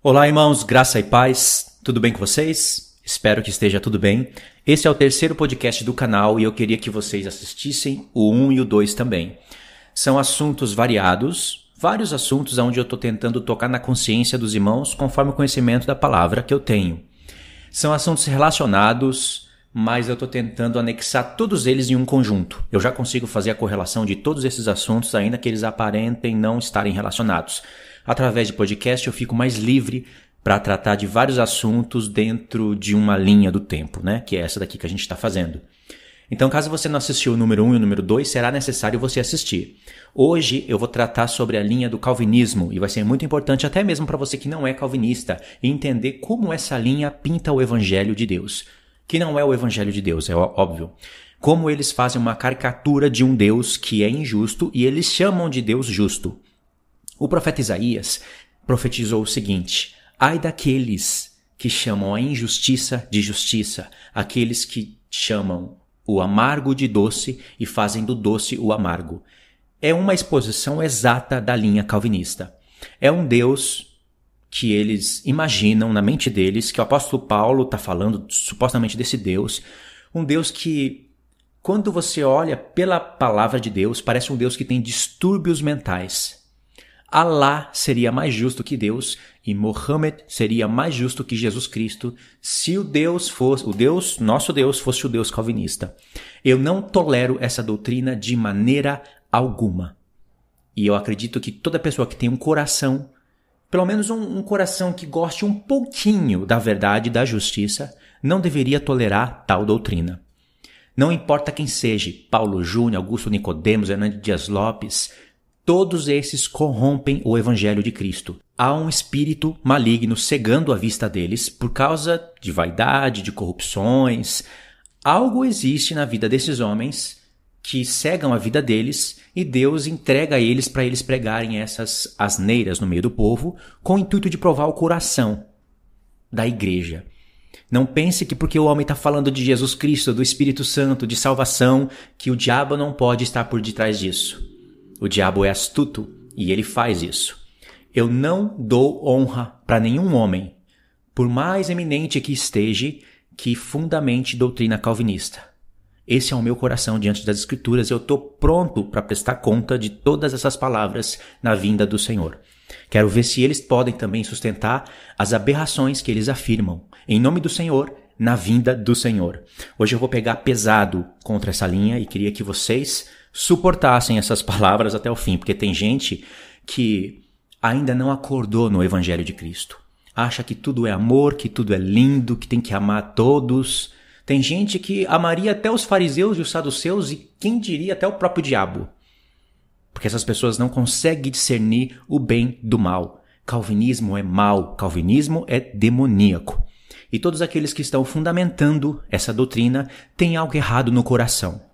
Olá, irmãos, graça e paz. Tudo bem com vocês? Espero que esteja tudo bem. Esse é o terceiro podcast do canal e eu queria que vocês assistissem o 1 e o 2 também. São assuntos variados, vários assuntos onde eu estou tentando tocar na consciência dos irmãos conforme o conhecimento da palavra que eu tenho. São assuntos relacionados, mas eu estou tentando anexar todos eles em um conjunto. Eu já consigo fazer a correlação de todos esses assuntos, ainda que eles aparentem não estarem relacionados. Através de podcast eu fico mais livre para tratar de vários assuntos dentro de uma linha do tempo, né? Que é essa daqui que a gente está fazendo. Então, caso você não assistiu o número 1 um e o número 2, será necessário você assistir. Hoje eu vou tratar sobre a linha do calvinismo e vai ser muito importante até mesmo para você que não é calvinista entender como essa linha pinta o evangelho de Deus, que não é o evangelho de Deus, é óbvio. Como eles fazem uma caricatura de um Deus que é injusto e eles chamam de Deus justo. O profeta Isaías profetizou o seguinte: Ai daqueles que chamam a injustiça de justiça, aqueles que chamam o amargo de doce e fazem do doce o amargo. É uma exposição exata da linha calvinista. É um Deus que eles imaginam na mente deles, que o apóstolo Paulo está falando supostamente desse Deus, um Deus que, quando você olha pela palavra de Deus, parece um Deus que tem distúrbios mentais. Alá seria mais justo que Deus e Mohammed seria mais justo que Jesus Cristo se o Deus fosse, o Deus, nosso Deus, fosse o Deus calvinista. Eu não tolero essa doutrina de maneira alguma. E eu acredito que toda pessoa que tem um coração, pelo menos um, um coração que goste um pouquinho da verdade e da justiça, não deveria tolerar tal doutrina. Não importa quem seja, Paulo Júnior, Augusto Nicodemos, Hernandes Dias Lopes, todos esses corrompem o evangelho de Cristo. Há um espírito maligno cegando a vista deles por causa de vaidade, de corrupções. Algo existe na vida desses homens que cegam a vida deles e Deus entrega a eles para eles pregarem essas asneiras no meio do povo com o intuito de provar o coração da igreja. Não pense que porque o homem está falando de Jesus Cristo, do Espírito Santo, de salvação, que o diabo não pode estar por detrás disso. O diabo é astuto e ele faz isso. Eu não dou honra para nenhum homem, por mais eminente que esteja, que fundamente doutrina calvinista. Esse é o meu coração diante das Escrituras. Eu estou pronto para prestar conta de todas essas palavras na vinda do Senhor. Quero ver se eles podem também sustentar as aberrações que eles afirmam. Em nome do Senhor, na vinda do Senhor. Hoje eu vou pegar pesado contra essa linha e queria que vocês suportassem essas palavras até o fim, porque tem gente que ainda não acordou no Evangelho de Cristo. Acha que tudo é amor, que tudo é lindo, que tem que amar todos. Tem gente que amaria até os fariseus e os saduceus e quem diria até o próprio diabo. Porque essas pessoas não conseguem discernir o bem do mal. Calvinismo é mal, calvinismo é demoníaco. E todos aqueles que estão fundamentando essa doutrina têm algo errado no coração.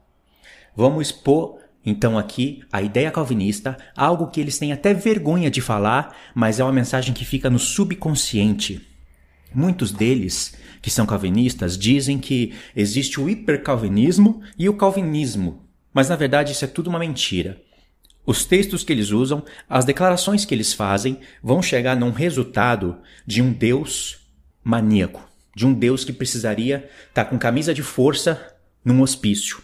Vamos expor então aqui a ideia calvinista, algo que eles têm até vergonha de falar, mas é uma mensagem que fica no subconsciente. Muitos deles, que são calvinistas, dizem que existe o hipercalvinismo e o calvinismo, mas na verdade isso é tudo uma mentira. Os textos que eles usam, as declarações que eles fazem, vão chegar num resultado de um Deus maníaco, de um Deus que precisaria estar tá com camisa de força num hospício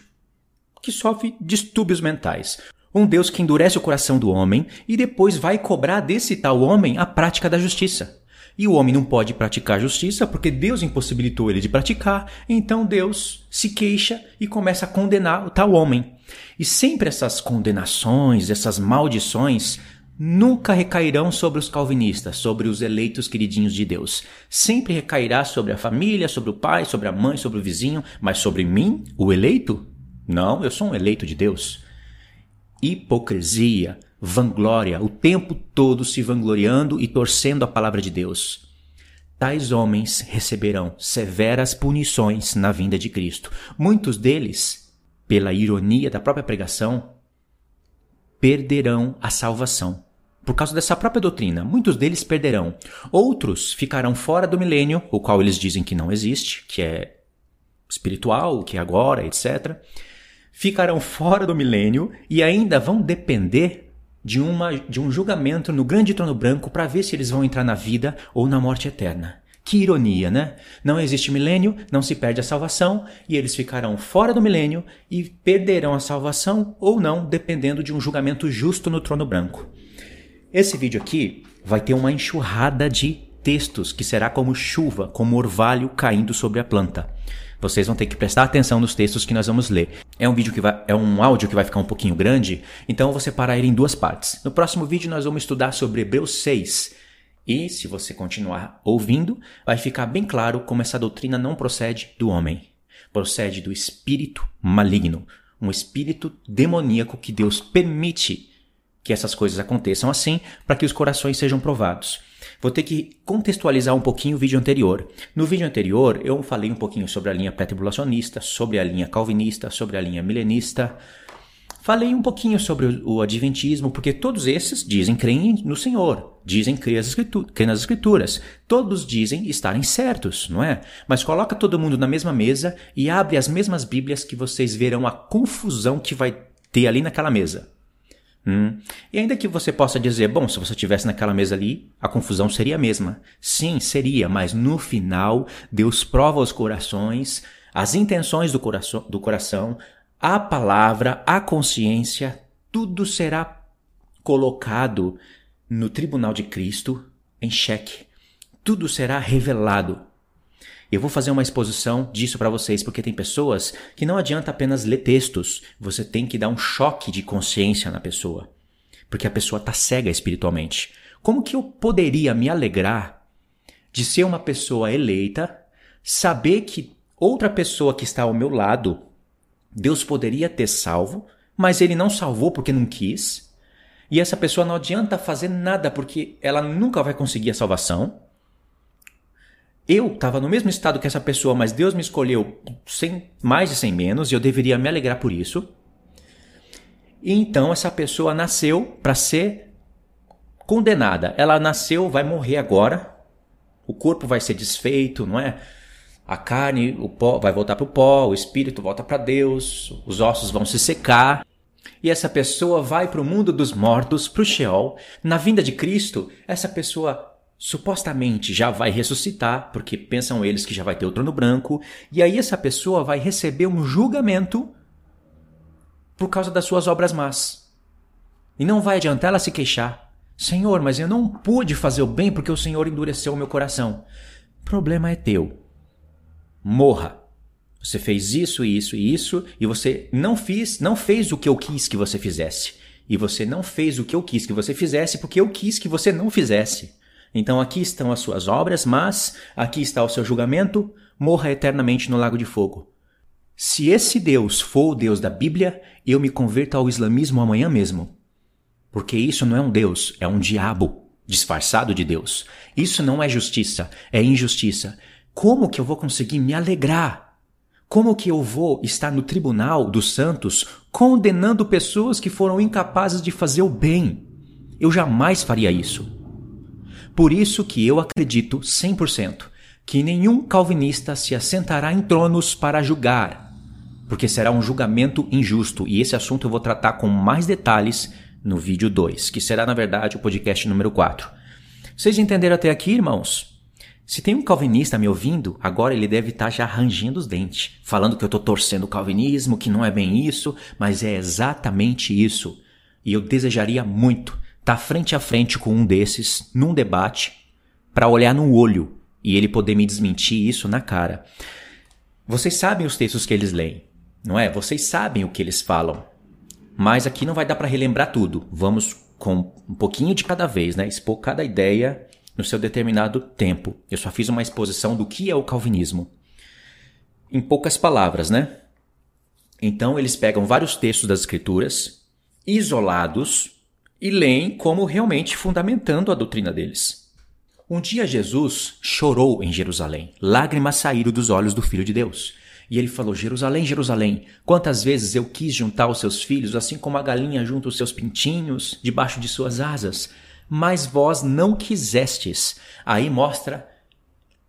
que sofre distúrbios mentais. Um Deus que endurece o coração do homem e depois vai cobrar desse tal homem a prática da justiça. E o homem não pode praticar justiça porque Deus impossibilitou ele de praticar, então Deus se queixa e começa a condenar o tal homem. E sempre essas condenações, essas maldições, nunca recairão sobre os calvinistas, sobre os eleitos queridinhos de Deus. Sempre recairá sobre a família, sobre o pai, sobre a mãe, sobre o vizinho, mas sobre mim, o eleito? Não, eu sou um eleito de Deus. Hipocrisia, vanglória, o tempo todo se vangloriando e torcendo a palavra de Deus. Tais homens receberão severas punições na vinda de Cristo. Muitos deles, pela ironia da própria pregação, perderão a salvação. Por causa dessa própria doutrina, muitos deles perderão. Outros ficarão fora do milênio, o qual eles dizem que não existe, que é espiritual, que é agora, etc ficarão fora do milênio e ainda vão depender de, uma, de um julgamento no grande trono branco para ver se eles vão entrar na vida ou na morte eterna. Que ironia, né? Não existe milênio, não se perde a salvação, e eles ficarão fora do milênio e perderão a salvação ou não, dependendo de um julgamento justo no trono branco. Esse vídeo aqui vai ter uma enxurrada de textos que será como chuva, como orvalho caindo sobre a planta. Vocês vão ter que prestar atenção nos textos que nós vamos ler. É um vídeo que vai, é um áudio que vai ficar um pouquinho grande, então eu vou separar ele em duas partes. No próximo vídeo nós vamos estudar sobre Hebreus 6. E se você continuar ouvindo, vai ficar bem claro como essa doutrina não procede do homem. Procede do espírito maligno, um espírito demoníaco que Deus permite que essas coisas aconteçam assim para que os corações sejam provados. Vou ter que contextualizar um pouquinho o vídeo anterior. No vídeo anterior, eu falei um pouquinho sobre a linha pré-tribulacionista, sobre a linha calvinista, sobre a linha milenista. Falei um pouquinho sobre o adventismo, porque todos esses dizem creem no Senhor, dizem creem nas escrituras. Todos dizem estarem certos, não é? Mas coloca todo mundo na mesma mesa e abre as mesmas Bíblias que vocês verão a confusão que vai ter ali naquela mesa. Hum. E ainda que você possa dizer, bom, se você estivesse naquela mesa ali, a confusão seria a mesma. Sim, seria, mas no final, Deus prova os corações, as intenções do coração, do coração, a palavra, a consciência, tudo será colocado no tribunal de Cristo em xeque. Tudo será revelado. Eu vou fazer uma exposição disso para vocês, porque tem pessoas que não adianta apenas ler textos, você tem que dar um choque de consciência na pessoa, porque a pessoa está cega espiritualmente. Como que eu poderia me alegrar de ser uma pessoa eleita, saber que outra pessoa que está ao meu lado, Deus poderia ter salvo, mas ele não salvou porque não quis, e essa pessoa não adianta fazer nada porque ela nunca vai conseguir a salvação, eu estava no mesmo estado que essa pessoa, mas Deus me escolheu sem mais e sem menos, e eu deveria me alegrar por isso. E então essa pessoa nasceu para ser condenada. Ela nasceu, vai morrer agora. O corpo vai ser desfeito, não é? A carne, o pó vai voltar para o pó, o espírito volta para Deus, os ossos vão se secar. E essa pessoa vai para o mundo dos mortos, para o Sheol. Na vinda de Cristo, essa pessoa supostamente já vai ressuscitar, porque pensam eles que já vai ter o trono branco, e aí essa pessoa vai receber um julgamento por causa das suas obras más. E não vai adiantar ela se queixar. Senhor, mas eu não pude fazer o bem porque o Senhor endureceu o meu coração. O problema é teu. Morra. Você fez isso, isso e isso, e você não fez, não fez o que eu quis que você fizesse. E você não fez o que eu quis que você fizesse porque eu quis que você não fizesse. Então aqui estão as suas obras, mas aqui está o seu julgamento, morra eternamente no lago de fogo. Se esse Deus for o Deus da Bíblia, eu me converto ao islamismo amanhã mesmo. Porque isso não é um Deus, é um diabo disfarçado de Deus. Isso não é justiça, é injustiça. Como que eu vou conseguir me alegrar? Como que eu vou estar no tribunal dos santos condenando pessoas que foram incapazes de fazer o bem? Eu jamais faria isso. Por isso que eu acredito 100% que nenhum calvinista se assentará em tronos para julgar, porque será um julgamento injusto, e esse assunto eu vou tratar com mais detalhes no vídeo 2, que será na verdade o podcast número 4. Vocês entenderam até aqui, irmãos? Se tem um calvinista me ouvindo, agora ele deve estar já rangindo os dentes, falando que eu estou torcendo o calvinismo, que não é bem isso, mas é exatamente isso. E eu desejaria muito tá frente a frente com um desses num debate para olhar no olho e ele poder me desmentir isso na cara. Vocês sabem os textos que eles leem, não é? Vocês sabem o que eles falam. Mas aqui não vai dar para relembrar tudo. Vamos com um pouquinho de cada vez, né? Expor cada ideia no seu determinado tempo. Eu só fiz uma exposição do que é o calvinismo. Em poucas palavras, né? Então eles pegam vários textos das escrituras isolados e leem como realmente fundamentando a doutrina deles. Um dia Jesus chorou em Jerusalém. Lágrimas saíram dos olhos do Filho de Deus. E ele falou: Jerusalém, Jerusalém, quantas vezes eu quis juntar os seus filhos, assim como a galinha junta os seus pintinhos debaixo de suas asas, mas vós não quisestes. Aí mostra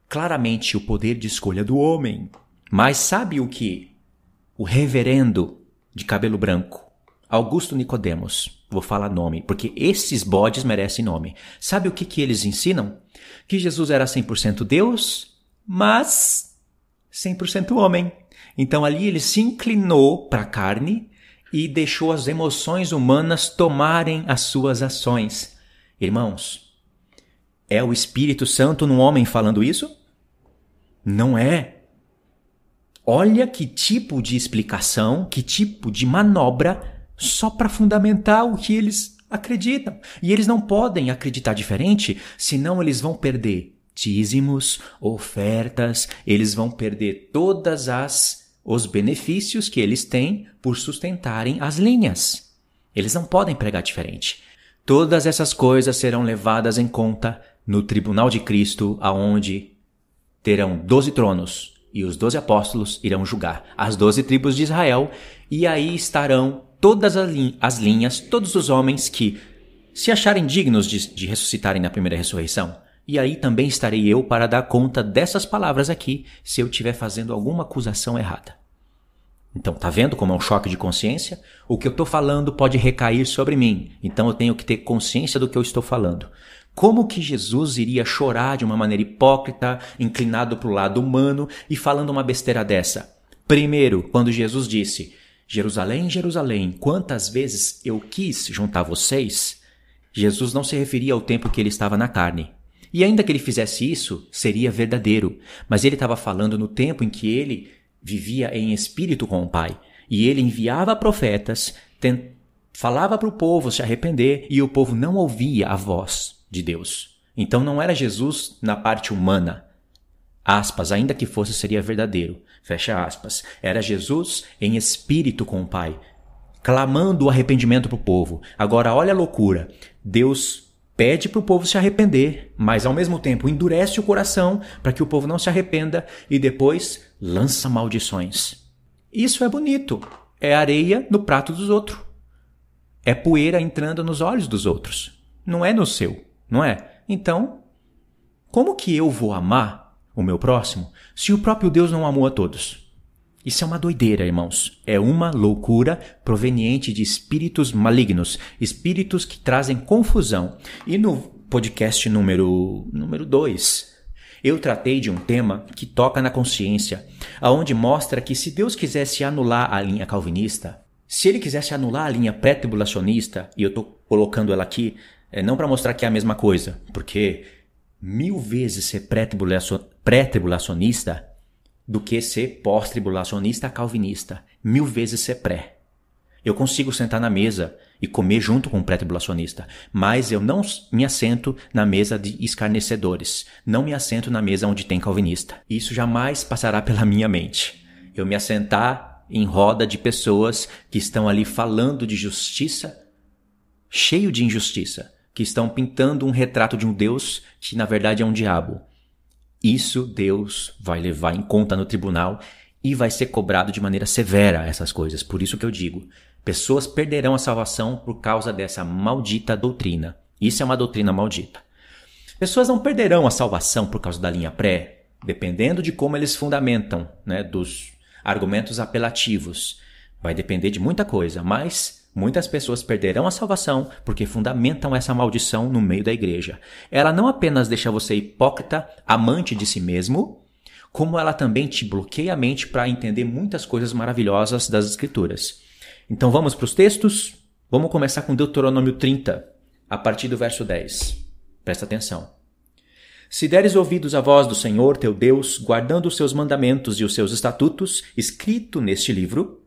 claramente o poder de escolha do homem. Mas sabe o que o reverendo de cabelo branco Augusto Nicodemos, vou falar nome, porque esses bodes merecem nome. Sabe o que, que eles ensinam? Que Jesus era 100% Deus, mas 100% homem. Então ali ele se inclinou para a carne e deixou as emoções humanas tomarem as suas ações. Irmãos, é o Espírito Santo num homem falando isso? Não é. Olha que tipo de explicação, que tipo de manobra só para fundamentar o que eles acreditam. E eles não podem acreditar diferente, senão eles vão perder dízimos, ofertas, eles vão perder todas as os benefícios que eles têm por sustentarem as linhas. Eles não podem pregar diferente. Todas essas coisas serão levadas em conta no tribunal de Cristo, aonde terão doze tronos e os doze apóstolos irão julgar as doze tribos de Israel, e aí estarão todas as linhas, todos os homens que se acharem dignos de, de ressuscitarem na primeira ressurreição. E aí também estarei eu para dar conta dessas palavras aqui, se eu estiver fazendo alguma acusação errada. Então, tá vendo como é um choque de consciência? O que eu estou falando pode recair sobre mim, então eu tenho que ter consciência do que eu estou falando. Como que Jesus iria chorar de uma maneira hipócrita, inclinado para o lado humano e falando uma besteira dessa? Primeiro, quando Jesus disse: Jerusalém, Jerusalém, quantas vezes eu quis juntar vocês? Jesus não se referia ao tempo que ele estava na carne. E ainda que ele fizesse isso, seria verdadeiro, mas ele estava falando no tempo em que ele vivia em espírito com o Pai. E ele enviava profetas, falava para o povo se arrepender e o povo não ouvia a voz de Deus. Então não era Jesus na parte humana. Aspas, ainda que fosse, seria verdadeiro. Fecha aspas. Era Jesus em espírito com o Pai, clamando o arrependimento para o povo. Agora, olha a loucura. Deus pede para o povo se arrepender, mas ao mesmo tempo endurece o coração para que o povo não se arrependa e depois lança maldições. Isso é bonito. É areia no prato dos outros. É poeira entrando nos olhos dos outros. Não é no seu, não é? Então, como que eu vou amar o meu próximo se o próprio Deus não amou a todos? Isso é uma doideira, irmãos. É uma loucura proveniente de espíritos malignos, espíritos que trazem confusão. E no podcast número número 2, eu tratei de um tema que toca na consciência, aonde mostra que se Deus quisesse anular a linha calvinista, se ele quisesse anular a linha pré-tribulacionista, e eu estou colocando ela aqui é, não para mostrar que é a mesma coisa, porque mil vezes ser pré-tribulacionista do que ser pós-tribulacionista calvinista, mil vezes ser pré. Eu consigo sentar na mesa e comer junto com um pré-tribulacionista, mas eu não me assento na mesa de escarnecedores, não me assento na mesa onde tem calvinista. Isso jamais passará pela minha mente. Eu me assentar em roda de pessoas que estão ali falando de justiça, cheio de injustiça, que estão pintando um retrato de um Deus que na verdade é um diabo. Isso Deus vai levar em conta no tribunal e vai ser cobrado de maneira severa essas coisas. Por isso que eu digo, pessoas perderão a salvação por causa dessa maldita doutrina. Isso é uma doutrina maldita. Pessoas não perderão a salvação por causa da linha pré, dependendo de como eles fundamentam, né, dos argumentos apelativos. Vai depender de muita coisa, mas Muitas pessoas perderão a salvação porque fundamentam essa maldição no meio da igreja. Ela não apenas deixa você hipócrita, amante de si mesmo, como ela também te bloqueia a mente para entender muitas coisas maravilhosas das Escrituras. Então vamos para os textos? Vamos começar com Deuteronômio 30, a partir do verso 10. Presta atenção. Se deres ouvidos à voz do Senhor teu Deus, guardando os seus mandamentos e os seus estatutos, escrito neste livro,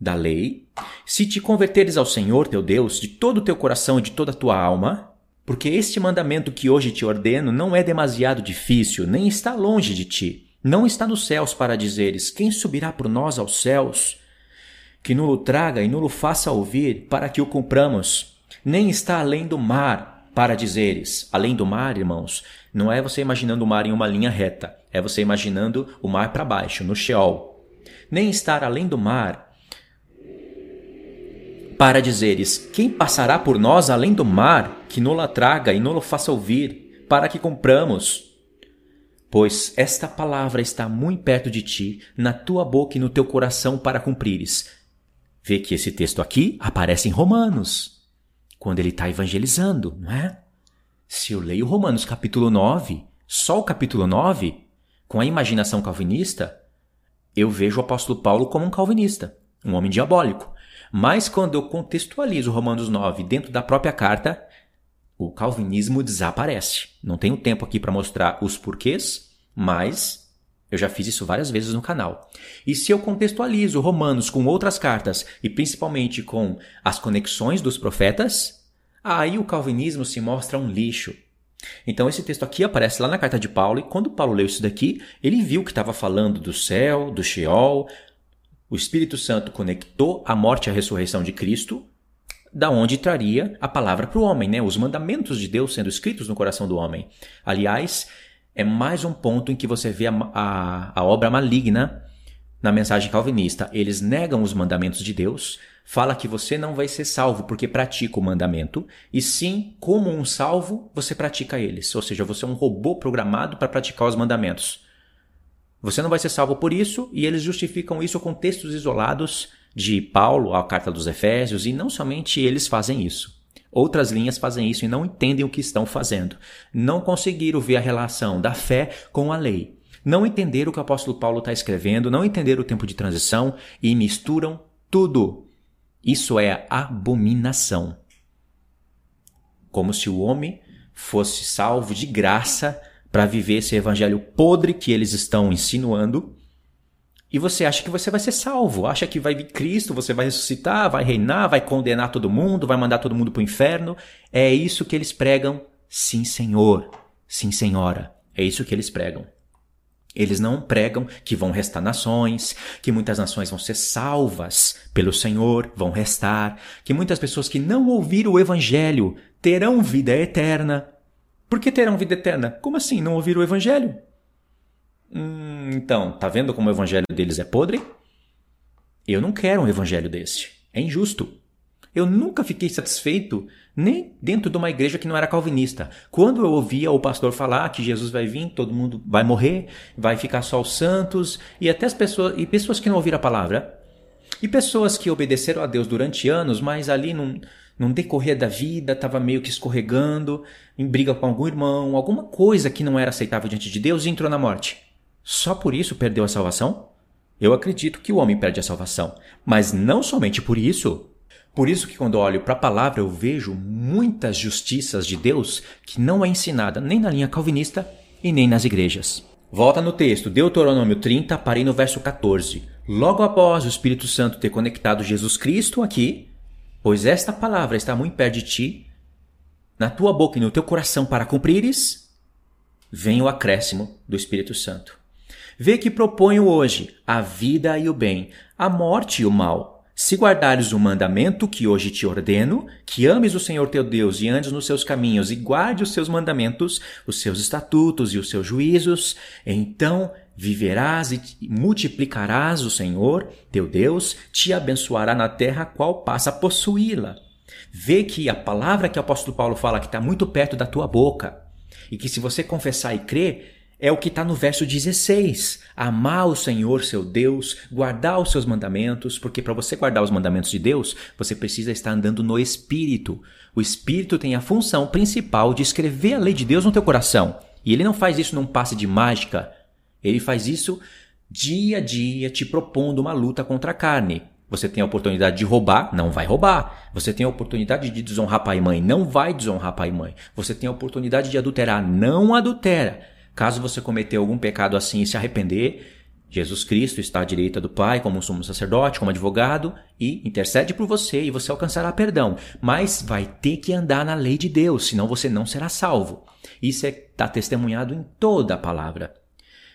da lei, se te converteres ao Senhor teu Deus de todo o teu coração e de toda a tua alma, porque este mandamento que hoje te ordeno não é demasiado difícil, nem está longe de ti. Não está nos céus para dizeres: Quem subirá por nós aos céus? Que nulo traga e nulo faça ouvir, para que o cumpramos. Nem está além do mar, para dizeres: Além do mar, irmãos, não é você imaginando o mar em uma linha reta, é você imaginando o mar para baixo, no Sheol. Nem estar além do mar, para dizeres: Quem passará por nós além do mar, que nola traga e nolo faça ouvir, para que compramos? Pois esta palavra está muito perto de ti, na tua boca e no teu coração para cumprires. vê que esse texto aqui aparece em Romanos, quando ele está evangelizando, não é? Se eu leio Romanos capítulo 9, só o capítulo 9, com a imaginação calvinista, eu vejo o apóstolo Paulo como um calvinista, um homem diabólico. Mas quando eu contextualizo Romanos 9 dentro da própria carta, o calvinismo desaparece. Não tenho tempo aqui para mostrar os porquês, mas eu já fiz isso várias vezes no canal. E se eu contextualizo Romanos com outras cartas e principalmente com as conexões dos profetas, aí o calvinismo se mostra um lixo. Então esse texto aqui aparece lá na carta de Paulo e quando Paulo leu isso daqui, ele viu que estava falando do céu, do Sheol, o Espírito Santo conectou a morte e a ressurreição de Cristo, da onde traria a palavra para o homem, né? Os mandamentos de Deus sendo escritos no coração do homem. Aliás, é mais um ponto em que você vê a, a, a obra maligna na mensagem calvinista. Eles negam os mandamentos de Deus, fala que você não vai ser salvo porque pratica o mandamento, e sim, como um salvo, você pratica eles. Ou seja, você é um robô programado para praticar os mandamentos. Você não vai ser salvo por isso, e eles justificam isso com textos isolados de Paulo, a carta dos Efésios, e não somente eles fazem isso. Outras linhas fazem isso e não entendem o que estão fazendo. Não conseguiram ver a relação da fé com a lei. Não entenderam o que o apóstolo Paulo está escrevendo, não entenderam o tempo de transição e misturam tudo. Isso é abominação. Como se o homem fosse salvo de graça para viver esse evangelho podre que eles estão insinuando. E você acha que você vai ser salvo, acha que vai vir Cristo, você vai ressuscitar, vai reinar, vai condenar todo mundo, vai mandar todo mundo para o inferno. É isso que eles pregam? Sim, Senhor. Sim, Senhora. É isso que eles pregam. Eles não pregam que vão restar nações, que muitas nações vão ser salvas pelo Senhor, vão restar, que muitas pessoas que não ouviram o Evangelho terão vida eterna. Por que terão vida eterna? Como assim? Não ouviram o evangelho? Hum, então, tá vendo como o evangelho deles é podre? Eu não quero um evangelho desse. É injusto. Eu nunca fiquei satisfeito nem dentro de uma igreja que não era calvinista. Quando eu ouvia o pastor falar que Jesus vai vir, todo mundo vai morrer, vai ficar só os santos e até as pessoas e pessoas que não ouviram a palavra e pessoas que obedeceram a Deus durante anos, mas ali não num decorrer da vida, estava meio que escorregando, em briga com algum irmão, alguma coisa que não era aceitável diante de Deus e entrou na morte. Só por isso perdeu a salvação? Eu acredito que o homem perde a salvação, mas não somente por isso. Por isso que quando olho para a palavra eu vejo muitas justiças de Deus que não é ensinada nem na linha calvinista e nem nas igrejas. Volta no texto, Deuteronômio 30, parei no verso 14. Logo após o Espírito Santo ter conectado Jesus Cristo aqui, Pois esta palavra está muito perto de ti, na tua boca e no teu coração para cumprires, vem o acréscimo do Espírito Santo. Vê que proponho hoje a vida e o bem, a morte e o mal. Se guardares o mandamento que hoje te ordeno, que ames o Senhor teu Deus e andes nos seus caminhos e guarde os seus mandamentos, os seus estatutos e os seus juízos, então viverás e multiplicarás o Senhor, teu Deus, te abençoará na terra qual passa a possuí-la. Vê que a palavra que o apóstolo Paulo fala que está muito perto da tua boca, e que se você confessar e crer, é o que está no verso 16. Amar o Senhor, seu Deus, guardar os seus mandamentos, porque para você guardar os mandamentos de Deus, você precisa estar andando no Espírito. O Espírito tem a função principal de escrever a lei de Deus no teu coração. E ele não faz isso num passe de mágica, ele faz isso dia a dia, te propondo uma luta contra a carne. Você tem a oportunidade de roubar, não vai roubar. Você tem a oportunidade de desonrar pai e mãe, não vai desonrar pai e mãe. Você tem a oportunidade de adulterar, não adultera. Caso você cometeu algum pecado assim e se arrepender, Jesus Cristo está à direita do Pai como sumo sacerdote, como advogado e intercede por você e você alcançará perdão. Mas vai ter que andar na lei de Deus, senão você não será salvo. Isso está é, testemunhado em toda a palavra.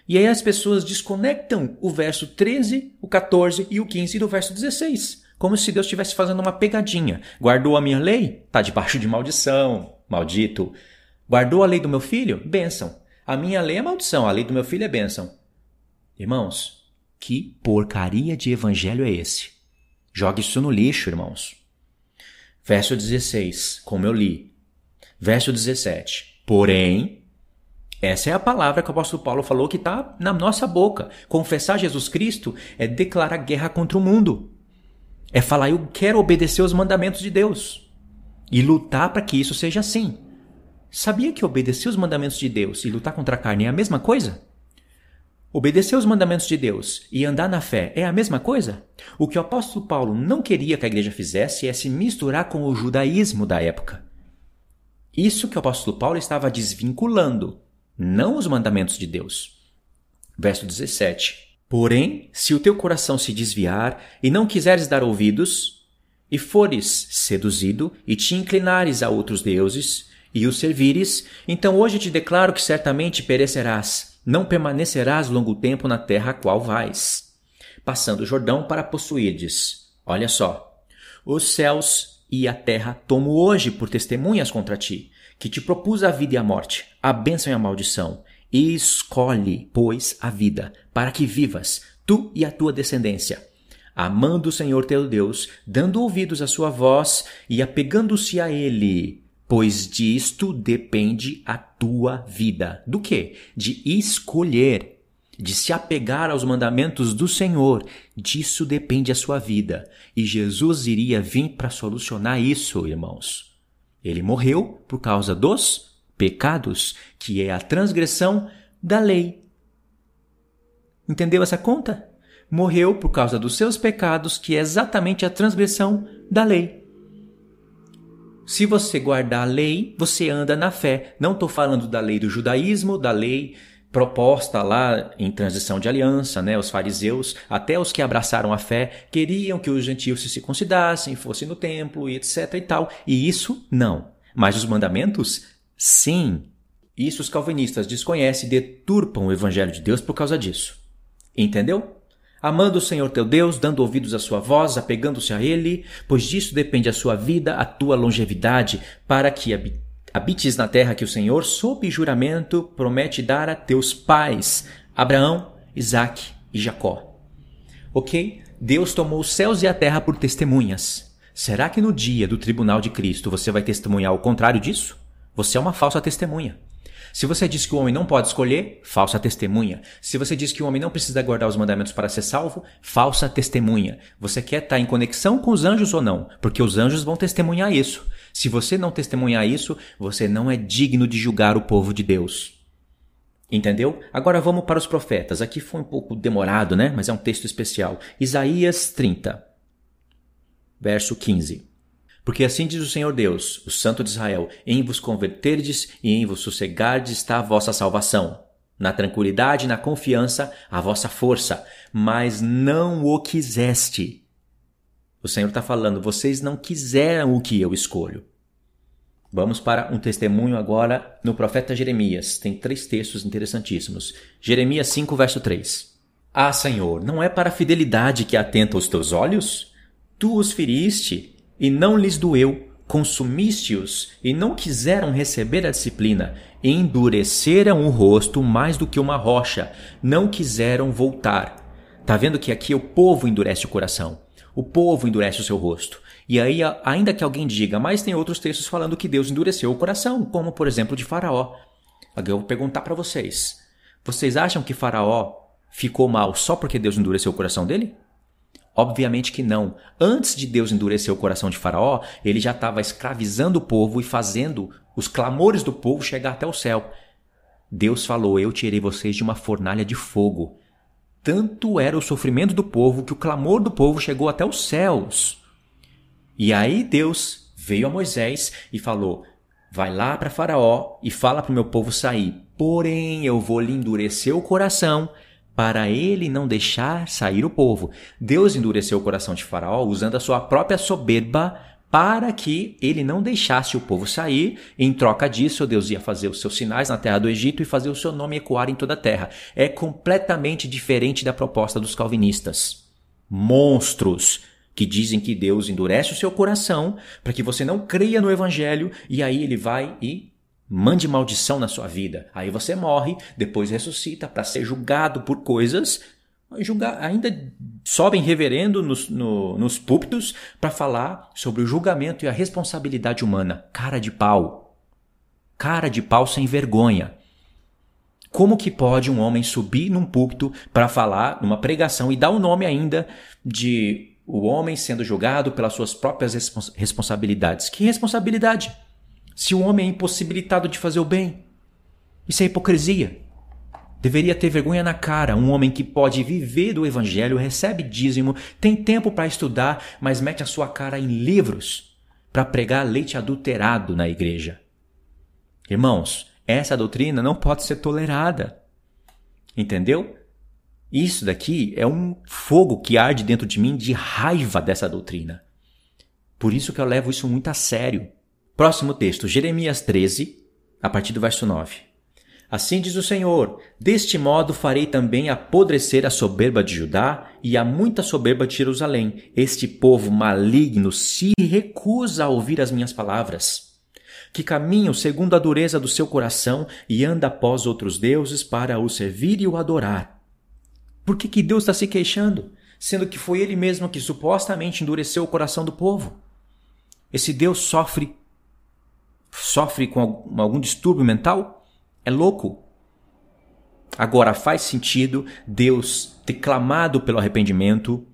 E aí as pessoas desconectam o verso 13, o 14 e o 15 do verso 16. Como se Deus estivesse fazendo uma pegadinha. Guardou a minha lei? Está debaixo de maldição. Maldito. Guardou a lei do meu filho? Bênção. A minha lei é maldição, a lei do meu filho é bênção. Irmãos, que porcaria de evangelho é esse? Jogue isso no lixo, irmãos. Verso 16, como eu li. Verso 17. Porém, essa é a palavra que o apóstolo Paulo falou que está na nossa boca. Confessar Jesus Cristo é declarar guerra contra o mundo. É falar, eu quero obedecer os mandamentos de Deus. E lutar para que isso seja assim. Sabia que obedecer os mandamentos de Deus e lutar contra a carne é a mesma coisa? Obedecer os mandamentos de Deus e andar na fé é a mesma coisa? O que o apóstolo Paulo não queria que a igreja fizesse é se misturar com o judaísmo da época. Isso que o apóstolo Paulo estava desvinculando, não os mandamentos de Deus. Verso 17. Porém, se o teu coração se desviar e não quiseres dar ouvidos, e fores seduzido e te inclinares a outros deuses e os servires, então hoje te declaro que certamente perecerás não permanecerás longo tempo na terra a qual vais, passando o Jordão para possuirdes. Olha só, os céus e a terra tomo hoje por testemunhas contra ti, que te propus a vida e a morte, a bênção e a maldição. E escolhe, pois, a vida, para que vivas, tu e a tua descendência, amando o Senhor teu Deus, dando ouvidos à sua voz e apegando-se a Ele, pois disto depende a tua vida. Do que? De escolher, de se apegar aos mandamentos do Senhor. Disso depende a sua vida. E Jesus iria vir para solucionar isso, irmãos. Ele morreu por causa dos pecados, que é a transgressão da lei. Entendeu essa conta? Morreu por causa dos seus pecados, que é exatamente a transgressão da lei. Se você guardar a lei, você anda na fé. Não estou falando da lei do judaísmo, da lei proposta lá em transição de aliança, né? Os fariseus, até os que abraçaram a fé, queriam que os gentios se circuncidassem, fossem no templo e etc e tal. E isso não. Mas os mandamentos, sim. Isso os calvinistas desconhecem e deturpam o evangelho de Deus por causa disso. Entendeu? amando o Senhor teu Deus, dando ouvidos à sua voz, apegando-se a Ele, pois disso depende a sua vida, a tua longevidade, para que habites na terra que o Senhor, sob juramento, promete dar a teus pais, Abraão, Isaque e Jacó. Ok? Deus tomou os céus e a terra por testemunhas. Será que no dia do tribunal de Cristo você vai testemunhar o contrário disso? Você é uma falsa testemunha. Se você diz que o homem não pode escolher, falsa testemunha. Se você diz que o homem não precisa guardar os mandamentos para ser salvo, falsa testemunha. Você quer estar em conexão com os anjos ou não? Porque os anjos vão testemunhar isso. Se você não testemunhar isso, você não é digno de julgar o povo de Deus. Entendeu? Agora vamos para os profetas. Aqui foi um pouco demorado, né? Mas é um texto especial. Isaías 30, verso 15. Porque assim diz o Senhor Deus, o Santo de Israel: em vos converterdes e em vos sossegardes está a vossa salvação. Na tranquilidade e na confiança, a vossa força, mas não o quiseste. O Senhor está falando, vocês não quiseram o que eu escolho. Vamos para um testemunho agora no profeta Jeremias. Tem três textos interessantíssimos. Jeremias 5, verso 3. Ah, Senhor, não é para a fidelidade que atenta os teus olhos? Tu os feriste e não lhes doeu, consumiste-os e não quiseram receber a disciplina, endureceram o rosto mais do que uma rocha, não quiseram voltar. Tá vendo que aqui o povo endurece o coração, o povo endurece o seu rosto. E aí, ainda que alguém diga, mas tem outros textos falando que Deus endureceu o coração, como por exemplo de Faraó. Agora eu vou perguntar para vocês: vocês acham que Faraó ficou mal só porque Deus endureceu o coração dele? Obviamente que não. Antes de Deus endurecer o coração de Faraó, ele já estava escravizando o povo e fazendo os clamores do povo chegar até o céu. Deus falou: Eu tirei vocês de uma fornalha de fogo. Tanto era o sofrimento do povo que o clamor do povo chegou até os céus. E aí Deus veio a Moisés e falou: Vai lá para Faraó e fala para o meu povo sair. Porém, eu vou lhe endurecer o coração para ele não deixar sair o povo. Deus endureceu o coração de Faraó usando a sua própria soberba para que ele não deixasse o povo sair. Em troca disso, Deus ia fazer os seus sinais na terra do Egito e fazer o seu nome ecoar em toda a terra. É completamente diferente da proposta dos calvinistas. Monstros que dizem que Deus endurece o seu coração para que você não creia no evangelho e aí ele vai e Mande maldição na sua vida. Aí você morre, depois ressuscita para ser julgado por coisas. Ainda sobem reverendo nos, no, nos púlpitos para falar sobre o julgamento e a responsabilidade humana. Cara de pau. Cara de pau sem vergonha. Como que pode um homem subir num púlpito para falar numa pregação e dar o nome ainda de o homem sendo julgado pelas suas próprias respons responsabilidades. Que responsabilidade? Se o homem é impossibilitado de fazer o bem, isso é hipocrisia. Deveria ter vergonha na cara um homem que pode viver do evangelho, recebe dízimo, tem tempo para estudar, mas mete a sua cara em livros para pregar leite adulterado na igreja. Irmãos, essa doutrina não pode ser tolerada. Entendeu? Isso daqui é um fogo que arde dentro de mim de raiva dessa doutrina. Por isso que eu levo isso muito a sério. Próximo texto, Jeremias 13, a partir do verso 9. Assim diz o Senhor: Deste modo farei também apodrecer a soberba de Judá e a muita soberba de Jerusalém. Este povo maligno se recusa a ouvir as minhas palavras. Que caminham segundo a dureza do seu coração e anda após outros deuses para o servir e o adorar. Por que, que Deus está se queixando, sendo que foi Ele mesmo que supostamente endureceu o coração do povo? Esse Deus sofre sofre com algum distúrbio mental? É louco? Agora faz sentido Deus ter clamado pelo arrependimento,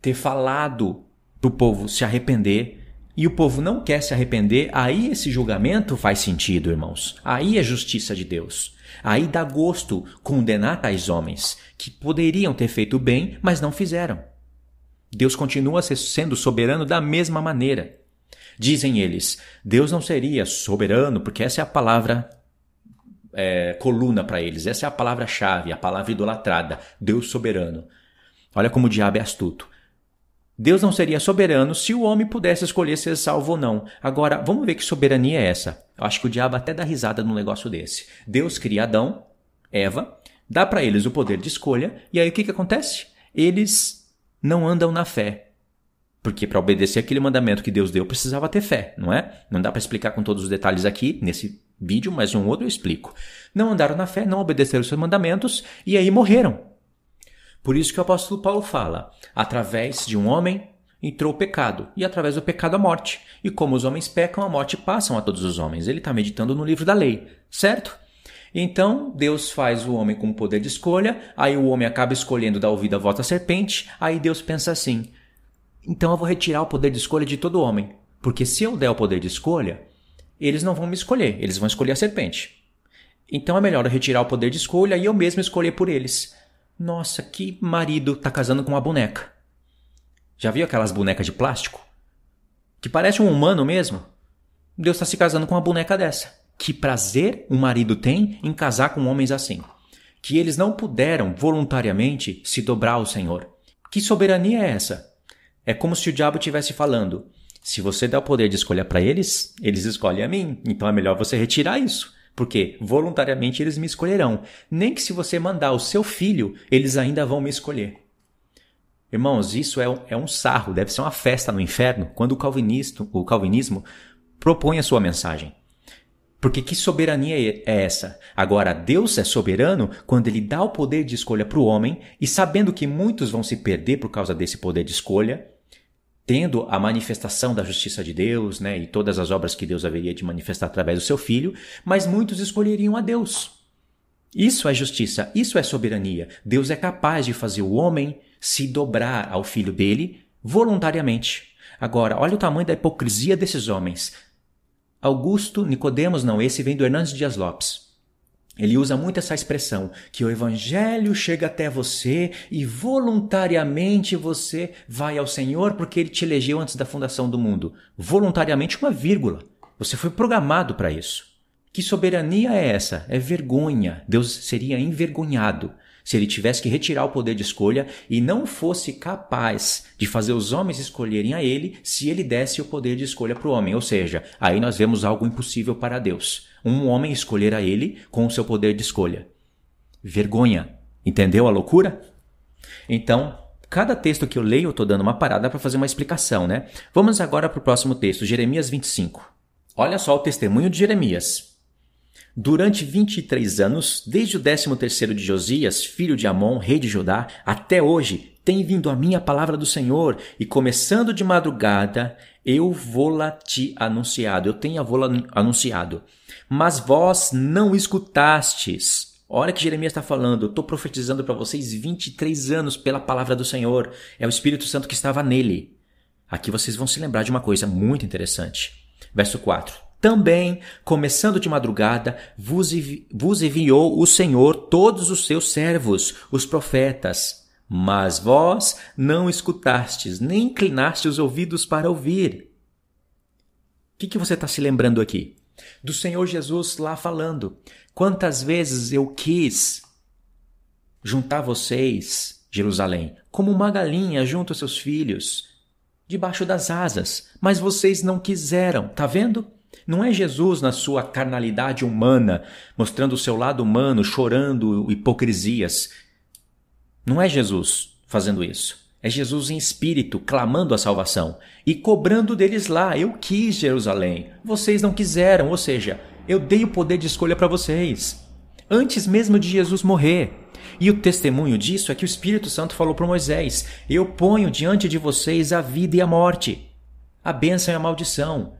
ter falado para o povo se arrepender e o povo não quer se arrepender, aí esse julgamento faz sentido, irmãos. Aí é justiça de Deus. Aí dá gosto condenar tais homens que poderiam ter feito bem, mas não fizeram. Deus continua sendo soberano da mesma maneira. Dizem eles, Deus não seria soberano, porque essa é a palavra é, coluna para eles, essa é a palavra-chave, a palavra idolatrada, Deus soberano. Olha como o diabo é astuto. Deus não seria soberano se o homem pudesse escolher ser salvo ou não. Agora, vamos ver que soberania é essa. Eu acho que o diabo até dá risada num negócio desse. Deus cria Adão, Eva, dá para eles o poder de escolha, e aí o que, que acontece? Eles não andam na fé. Porque para obedecer aquele mandamento que Deus deu, precisava ter fé, não é? Não dá para explicar com todos os detalhes aqui nesse vídeo, mas um outro eu explico. Não andaram na fé, não obedeceram os seus mandamentos e aí morreram. Por isso que o apóstolo Paulo fala: através de um homem entrou o pecado, e através do pecado a morte. E como os homens pecam, a morte passam a todos os homens. Ele está meditando no livro da lei, certo? Então, Deus faz o homem com o poder de escolha, aí o homem acaba escolhendo dar ouvido à voz da serpente, aí Deus pensa assim: então eu vou retirar o poder de escolha de todo homem, porque se eu der o poder de escolha, eles não vão me escolher, eles vão escolher a serpente. Então é melhor eu retirar o poder de escolha e eu mesmo escolher por eles. Nossa, que marido tá casando com uma boneca. Já viu aquelas bonecas de plástico? Que parece um humano mesmo? Deus está se casando com uma boneca dessa. Que prazer um marido tem em casar com homens assim. Que eles não puderam voluntariamente se dobrar ao Senhor. Que soberania é essa? É como se o diabo estivesse falando: se você der o poder de escolha para eles, eles escolhem a mim. Então é melhor você retirar isso. Porque voluntariamente eles me escolherão. Nem que se você mandar o seu filho, eles ainda vão me escolher. Irmãos, isso é um, é um sarro, deve ser uma festa no inferno quando o, o calvinismo propõe a sua mensagem. Porque que soberania é essa? Agora, Deus é soberano quando ele dá o poder de escolha para o homem e sabendo que muitos vão se perder por causa desse poder de escolha, tendo a manifestação da justiça de Deus, né, e todas as obras que Deus haveria de manifestar através do seu filho, mas muitos escolheriam a Deus. Isso é justiça, isso é soberania. Deus é capaz de fazer o homem se dobrar ao filho dele voluntariamente. Agora, olha o tamanho da hipocrisia desses homens. Augusto Nicodemos não, esse vem do Hernandes Dias Lopes. Ele usa muito essa expressão, que o evangelho chega até você e voluntariamente você vai ao Senhor porque ele te elegeu antes da fundação do mundo. Voluntariamente uma vírgula. Você foi programado para isso. Que soberania é essa? É vergonha. Deus seria envergonhado se ele tivesse que retirar o poder de escolha e não fosse capaz de fazer os homens escolherem a ele se ele desse o poder de escolha para o homem. Ou seja, aí nós vemos algo impossível para Deus um homem escolher a ele com o seu poder de escolha. Vergonha. Entendeu a loucura? Então, cada texto que eu leio, eu estou dando uma parada para fazer uma explicação, né? Vamos agora para o próximo texto, Jeremias 25. Olha só o testemunho de Jeremias. Durante 23 anos, desde o 13º de Josias, filho de Amon, rei de Judá, até hoje, tem vindo a minha palavra do Senhor, e começando de madrugada, eu vou-la te anunciado, eu tenho a vou-la anunciado. Mas vós não escutastes, Olha que Jeremias está falando, eu estou profetizando para vocês 23 anos pela palavra do Senhor. É o Espírito Santo que estava nele. Aqui vocês vão se lembrar de uma coisa muito interessante. Verso 4. Também, começando de madrugada, vos, vos enviou o Senhor todos os seus servos, os profetas. Mas vós não escutastes, nem inclinaste os ouvidos para ouvir. O que, que você está se lembrando aqui? Do Senhor Jesus lá falando. Quantas vezes eu quis juntar vocês, Jerusalém, como uma galinha junto aos seus filhos, debaixo das asas, mas vocês não quiseram, tá vendo? Não é Jesus na sua carnalidade humana, mostrando o seu lado humano, chorando hipocrisias. Não é Jesus fazendo isso. É Jesus em espírito, clamando a salvação e cobrando deles lá. Eu quis Jerusalém, vocês não quiseram, ou seja, eu dei o poder de escolha para vocês. Antes mesmo de Jesus morrer. E o testemunho disso é que o Espírito Santo falou para Moisés: Eu ponho diante de vocês a vida e a morte, a bênção e a maldição.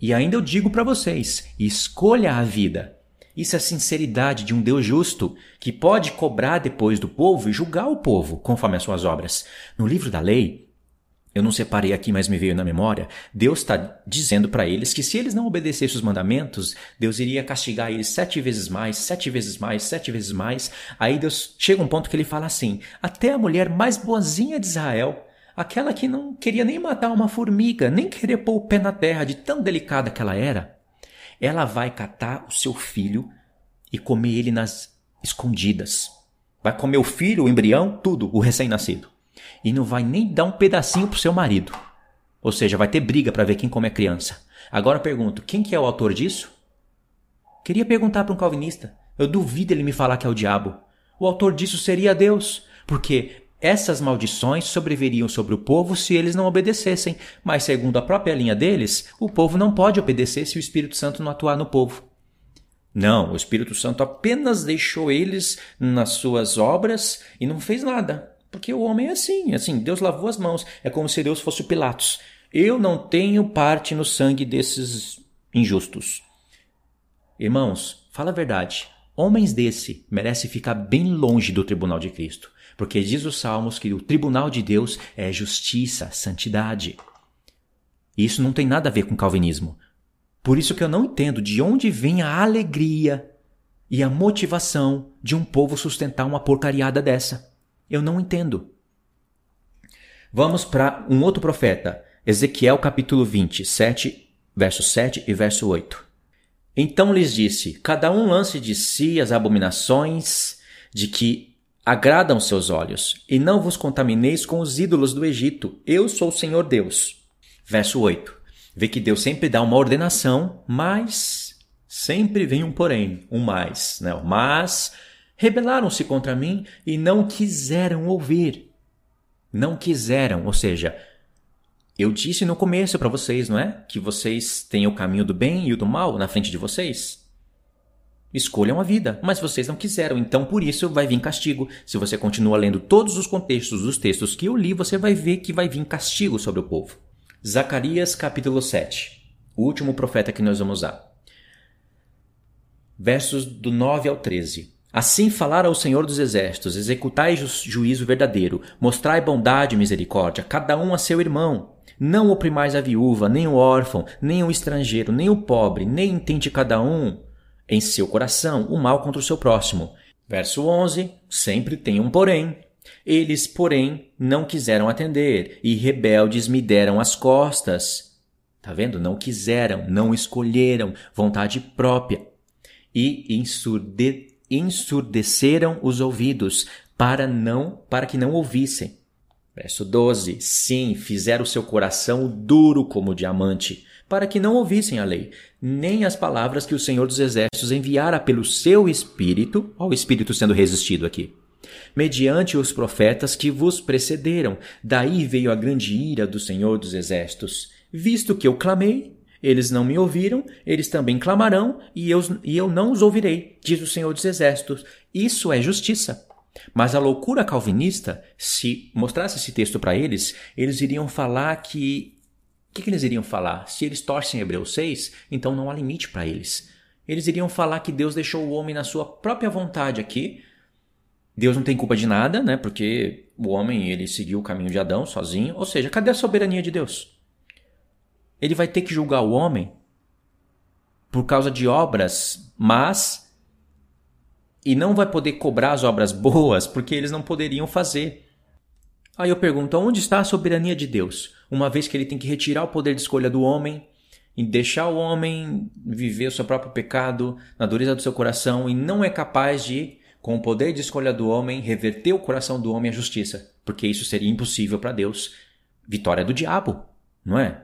E ainda eu digo para vocês: escolha a vida. Isso é a sinceridade de um Deus justo que pode cobrar depois do povo e julgar o povo conforme as suas obras. No livro da lei, eu não separei aqui, mas me veio na memória, Deus está dizendo para eles que se eles não obedecessem os mandamentos, Deus iria castigar eles sete vezes mais, sete vezes mais, sete vezes mais. Aí Deus chega um ponto que ele fala assim: até a mulher mais boazinha de Israel, aquela que não queria nem matar uma formiga, nem querer pôr o pé na terra, de tão delicada que ela era, ela vai catar o seu filho e comer ele nas escondidas. Vai comer o filho, o embrião, tudo, o recém-nascido e não vai nem dar um pedacinho pro seu marido. Ou seja, vai ter briga para ver quem come a criança. Agora eu pergunto, quem que é o autor disso? Queria perguntar para um calvinista. Eu duvido ele me falar que é o diabo. O autor disso seria Deus, porque essas maldições sobreviriam sobre o povo se eles não obedecessem, mas segundo a própria linha deles, o povo não pode obedecer se o Espírito Santo não atuar no povo. Não, o Espírito Santo apenas deixou eles nas suas obras e não fez nada. Porque o homem é assim, assim, Deus lavou as mãos. É como se Deus fosse o Pilatos. Eu não tenho parte no sangue desses injustos. Irmãos, fala a verdade. Homens desse merecem ficar bem longe do tribunal de Cristo. Porque diz os Salmos que o tribunal de Deus é justiça, santidade. E isso não tem nada a ver com calvinismo. Por isso que eu não entendo de onde vem a alegria e a motivação de um povo sustentar uma porcariada dessa. Eu não entendo. Vamos para um outro profeta, Ezequiel capítulo 20, 7, verso 7 e verso 8. Então lhes disse: Cada um lance de si as abominações de que agradam seus olhos, e não vos contamineis com os ídolos do Egito. Eu sou o Senhor Deus. Verso 8. Vê que Deus sempre dá uma ordenação, mas sempre vem um porém, um mais, né? Mas rebelaram-se contra mim e não quiseram ouvir. Não quiseram, ou seja, eu disse no começo para vocês, não é? Que vocês têm o caminho do bem e o do mal na frente de vocês. Escolham a vida, mas vocês não quiseram, então por isso vai vir castigo. Se você continua lendo todos os contextos dos textos que eu li, você vai ver que vai vir castigo sobre o povo. Zacarias capítulo 7, o último profeta que nós vamos usar. Versos do 9 ao 13. Assim falara o Senhor dos Exércitos: executai ju juízo verdadeiro, mostrai bondade e misericórdia, cada um a seu irmão. Não oprimais a viúva, nem o órfão, nem o estrangeiro, nem o pobre, nem intente cada um em seu coração o mal contra o seu próximo. Verso 11: Sempre tem um porém. Eles, porém, não quiseram atender, e rebeldes me deram as costas. Tá vendo? Não quiseram, não escolheram, vontade própria. E ensurde ensurdeceram os ouvidos para não para que não ouvissem. Verso 12. Sim, fizeram seu coração duro como diamante, para que não ouvissem a lei, nem as palavras que o Senhor dos Exércitos enviara pelo seu espírito, ó, o espírito sendo resistido aqui, mediante os profetas que vos precederam. Daí veio a grande ira do Senhor dos Exércitos, visto que eu clamei eles não me ouviram, eles também clamarão, e eu, e eu não os ouvirei, diz o Senhor dos Exércitos. Isso é justiça. Mas a loucura calvinista, se mostrasse esse texto para eles, eles iriam falar que. Que, que eles iriam falar? Se eles torcem Hebreus 6, então não há limite para eles. Eles iriam falar que Deus deixou o homem na sua própria vontade aqui. Deus não tem culpa de nada, né? Porque o homem ele seguiu o caminho de Adão sozinho. Ou seja, cadê a soberania de Deus? Ele vai ter que julgar o homem por causa de obras mas e não vai poder cobrar as obras boas porque eles não poderiam fazer. Aí eu pergunto, onde está a soberania de Deus? Uma vez que ele tem que retirar o poder de escolha do homem, e deixar o homem viver o seu próprio pecado na dureza do seu coração e não é capaz de, com o poder de escolha do homem, reverter o coração do homem à justiça, porque isso seria impossível para Deus. Vitória do diabo, não é?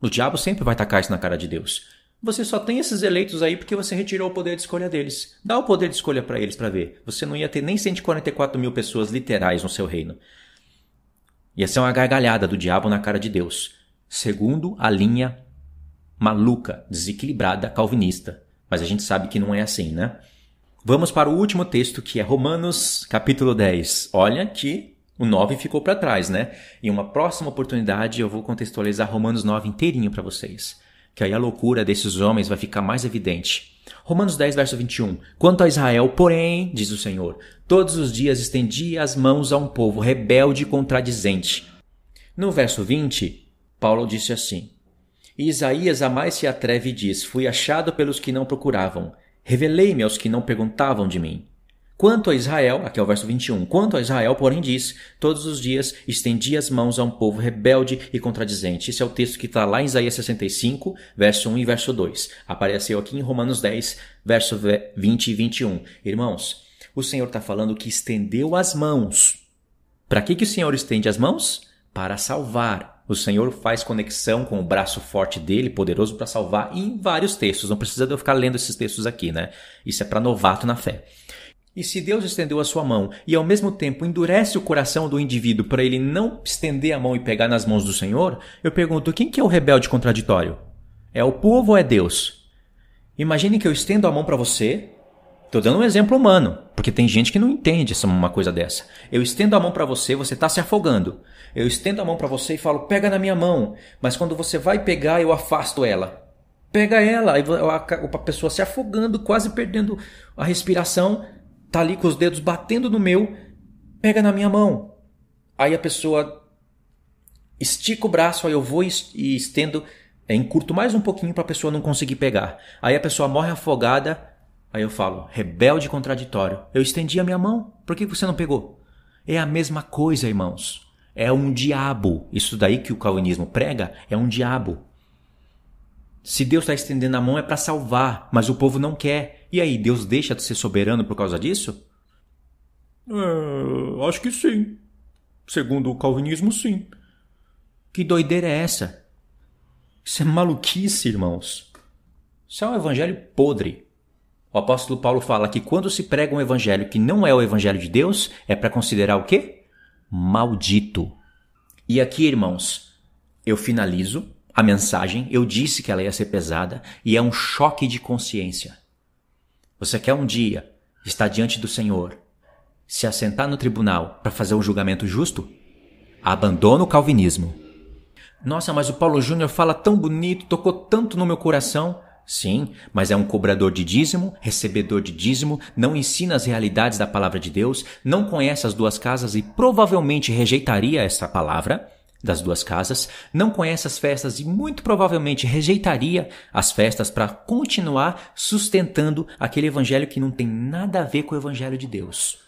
O diabo sempre vai tacar isso na cara de Deus. Você só tem esses eleitos aí porque você retirou o poder de escolha deles. Dá o poder de escolha para eles para ver. Você não ia ter nem 144 mil pessoas literais no seu reino. Ia ser uma gargalhada do diabo na cara de Deus. Segundo a linha maluca, desequilibrada, calvinista. Mas a gente sabe que não é assim, né? Vamos para o último texto, que é Romanos, capítulo 10. Olha que o 9 ficou para trás, né? Em uma próxima oportunidade eu vou contextualizar Romanos 9 inteirinho para vocês. Que aí a loucura desses homens vai ficar mais evidente. Romanos 10, verso 21. Quanto a Israel, porém, diz o Senhor, todos os dias estendia as mãos a um povo rebelde e contradizente. No verso 20, Paulo disse assim: e Isaías a mais se atreve e diz: Fui achado pelos que não procuravam, revelei-me aos que não perguntavam de mim. Quanto a Israel, aqui é o verso 21, quanto a Israel, porém, diz: Todos os dias estendi as mãos a um povo rebelde e contradizente. Esse é o texto que está lá em Isaías 65, verso 1 e verso 2. Apareceu aqui em Romanos 10, verso 20 e 21. Irmãos, o Senhor está falando que estendeu as mãos. Para que, que o Senhor estende as mãos? Para salvar o Senhor faz conexão com o braço forte dele, poderoso para salvar, em vários textos. Não precisa de eu ficar lendo esses textos aqui, né? Isso é para novato na fé. E se Deus estendeu a sua mão e ao mesmo tempo endurece o coração do indivíduo para ele não estender a mão e pegar nas mãos do Senhor, eu pergunto: quem que é o rebelde contraditório? É o povo ou é Deus? Imagine que eu estendo a mão para você, Tô dando um exemplo humano, porque tem gente que não entende uma coisa dessa. Eu estendo a mão para você, você tá se afogando. Eu estendo a mão para você e falo, pega na minha mão. Mas quando você vai pegar, eu afasto ela. Pega ela. A pessoa se afogando, quase perdendo a respiração, tá ali com os dedos batendo no meu. Pega na minha mão. Aí a pessoa estica o braço, aí eu vou e estendo, é, encurto mais um pouquinho para a pessoa não conseguir pegar. Aí a pessoa morre afogada Aí eu falo, rebelde contraditório. Eu estendi a minha mão, por que você não pegou? É a mesma coisa, irmãos. É um diabo. Isso daí que o calvinismo prega é um diabo. Se Deus está estendendo a mão é para salvar, mas o povo não quer. E aí, Deus deixa de ser soberano por causa disso? É, acho que sim. Segundo o calvinismo, sim. Que doideira é essa? Isso é maluquice, irmãos. Isso é um evangelho podre. O apóstolo Paulo fala que quando se prega um evangelho que não é o evangelho de Deus, é para considerar o quê? Maldito. E aqui, irmãos, eu finalizo a mensagem. Eu disse que ela ia ser pesada e é um choque de consciência. Você quer um dia estar diante do Senhor, se assentar no tribunal para fazer um julgamento justo? Abandona o calvinismo. Nossa, mas o Paulo Júnior fala tão bonito, tocou tanto no meu coração. Sim, mas é um cobrador de dízimo, recebedor de dízimo, não ensina as realidades da palavra de Deus, não conhece as duas casas e provavelmente rejeitaria essa palavra das duas casas, não conhece as festas e muito provavelmente rejeitaria as festas para continuar sustentando aquele evangelho que não tem nada a ver com o evangelho de Deus.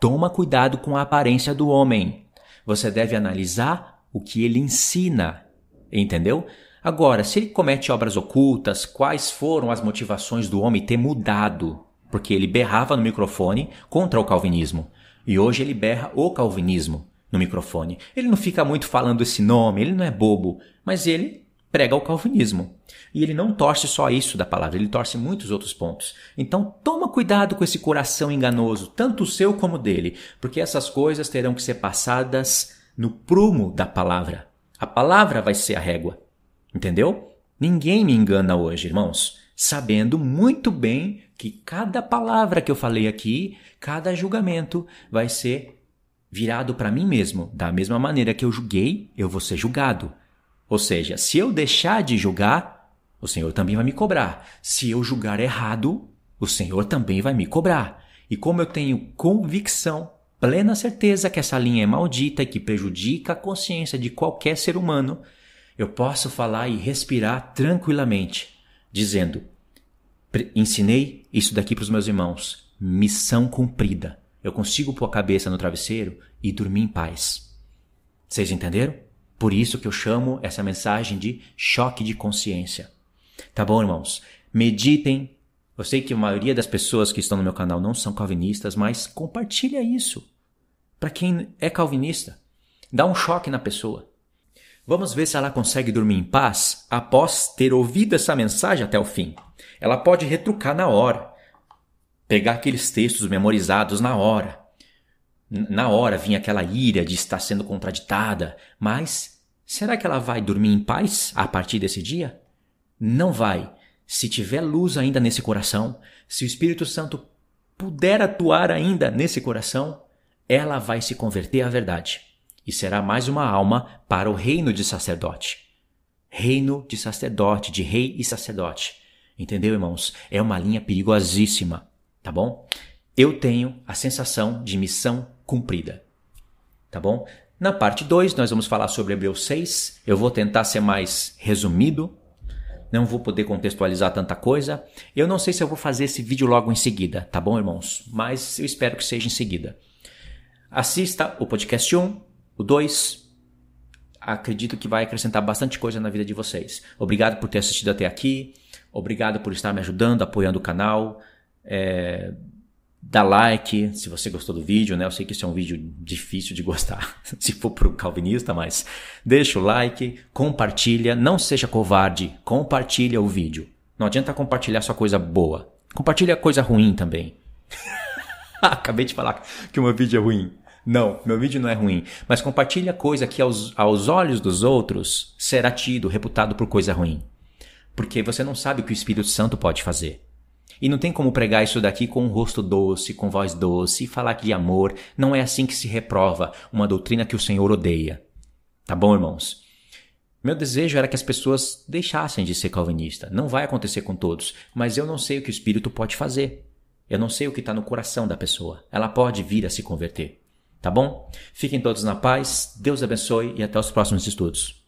Toma cuidado com a aparência do homem. Você deve analisar o que ele ensina. Entendeu? Agora, se ele comete obras ocultas, quais foram as motivações do homem ter mudado? Porque ele berrava no microfone contra o calvinismo. E hoje ele berra o calvinismo no microfone. Ele não fica muito falando esse nome, ele não é bobo, mas ele prega o calvinismo. E ele não torce só isso da palavra, ele torce muitos outros pontos. Então toma cuidado com esse coração enganoso, tanto o seu como o dele, porque essas coisas terão que ser passadas no prumo da palavra. A palavra vai ser a régua. Entendeu? Ninguém me engana hoje, irmãos, sabendo muito bem que cada palavra que eu falei aqui, cada julgamento vai ser virado para mim mesmo. Da mesma maneira que eu julguei, eu vou ser julgado. Ou seja, se eu deixar de julgar, o Senhor também vai me cobrar. Se eu julgar errado, o Senhor também vai me cobrar. E como eu tenho convicção, plena certeza que essa linha é maldita e que prejudica a consciência de qualquer ser humano, eu posso falar e respirar tranquilamente, dizendo: ensinei isso daqui para os meus irmãos, missão cumprida. Eu consigo pôr a cabeça no travesseiro e dormir em paz. Vocês entenderam? Por isso que eu chamo essa mensagem de choque de consciência. Tá bom, irmãos? Meditem. Eu sei que a maioria das pessoas que estão no meu canal não são calvinistas, mas compartilha isso. Para quem é calvinista, dá um choque na pessoa. Vamos ver se ela consegue dormir em paz após ter ouvido essa mensagem até o fim. Ela pode retrucar na hora, pegar aqueles textos memorizados na hora, na hora vinha aquela ira de estar sendo contraditada, mas será que ela vai dormir em paz a partir desse dia? Não vai. Se tiver luz ainda nesse coração, se o Espírito Santo puder atuar ainda nesse coração, ela vai se converter à verdade e será mais uma alma para o reino de sacerdote. Reino de sacerdote, de rei e sacerdote. Entendeu, irmãos? É uma linha perigosíssima, tá bom? Eu tenho a sensação de missão cumprida. Tá bom? Na parte 2, nós vamos falar sobre Hebreus 6. Eu vou tentar ser mais resumido. Não vou poder contextualizar tanta coisa. Eu não sei se eu vou fazer esse vídeo logo em seguida, tá bom, irmãos? Mas eu espero que seja em seguida. Assista o podcast 1, o 2. Acredito que vai acrescentar bastante coisa na vida de vocês. Obrigado por ter assistido até aqui. Obrigado por estar me ajudando, apoiando o canal. É, dá like se você gostou do vídeo, né? Eu sei que isso é um vídeo difícil de gostar, se for pro calvinista, mas deixa o like, compartilha, não seja covarde, compartilha o vídeo. Não adianta compartilhar só coisa boa. Compartilha coisa ruim também. Acabei de falar que o meu vídeo é ruim. Não, meu vídeo não é ruim. Mas compartilha coisa que aos, aos olhos dos outros será tido, reputado por coisa ruim. Porque você não sabe o que o Espírito Santo pode fazer. E não tem como pregar isso daqui com um rosto doce, com voz doce, e falar de amor. Não é assim que se reprova uma doutrina que o Senhor odeia. Tá bom, irmãos? Meu desejo era que as pessoas deixassem de ser calvinista. Não vai acontecer com todos, mas eu não sei o que o Espírito pode fazer. Eu não sei o que está no coração da pessoa. Ela pode vir a se converter. Tá bom? Fiquem todos na paz, Deus abençoe e até os próximos estudos.